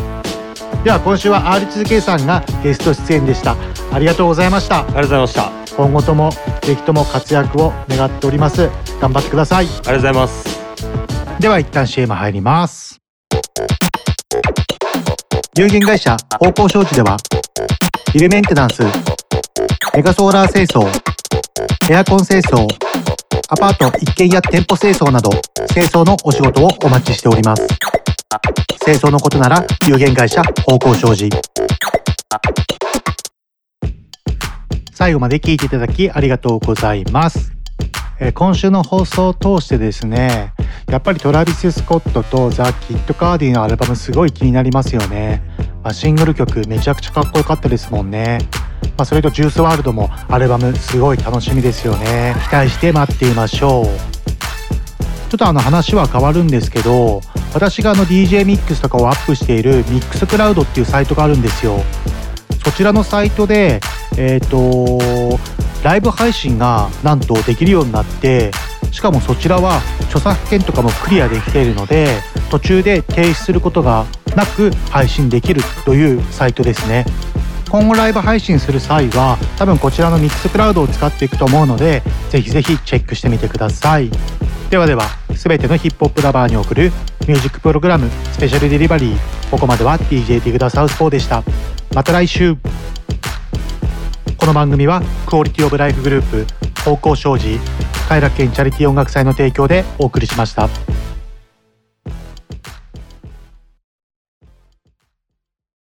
では今週は R2K さんがゲスト出演でしたありがとうございました。ありがとうございました。今後ともぜひとも活躍を願っております。頑張ってください。ありがとうございます。では一旦 CM 入ります。有限会社方向商事ではビルメンテナンスメガソーラー清掃エアコン清掃アパート一軒家店舗清掃など清掃のお仕事をお待ちしております。清掃のことなら有限会社方向商事最後まで聞いていただきありがとうございます。え今週の放送を通してですねやっぱりトラビス・スコットとザ・キッド・カーディのアルバムすごい気になりますよね、まあ、シングル曲めちゃくちゃかっこよかったですもんね、まあ、それとジュースワールドもアルバムすごい楽しみですよね。期待して待っていましょう。ちょっとあの話は変わるんですけど私があの DJ ミックスとかをアップしているミックスクラウドっていうサイトがあるんですよ。そちらのサイトでえっ、とライブ配信がなんとできるようになってしかもそちらは著作権とかもクリアできているので途中で停止することがなく配信できるというサイトですね。今後ライブ配信する際は多分こちらのミックスクラウドを使っていくと思うのでぜひぜひチェックしてみてください。ではでは全てのヒップホップラバーに送るミュージックプログラムスペシャルデリバリーここまでは DJ ディグダサウスポーでした。また来週。この番組はクオリティオブライフグループ高校障子快楽園チャリティー音楽祭の提供でお送りしました。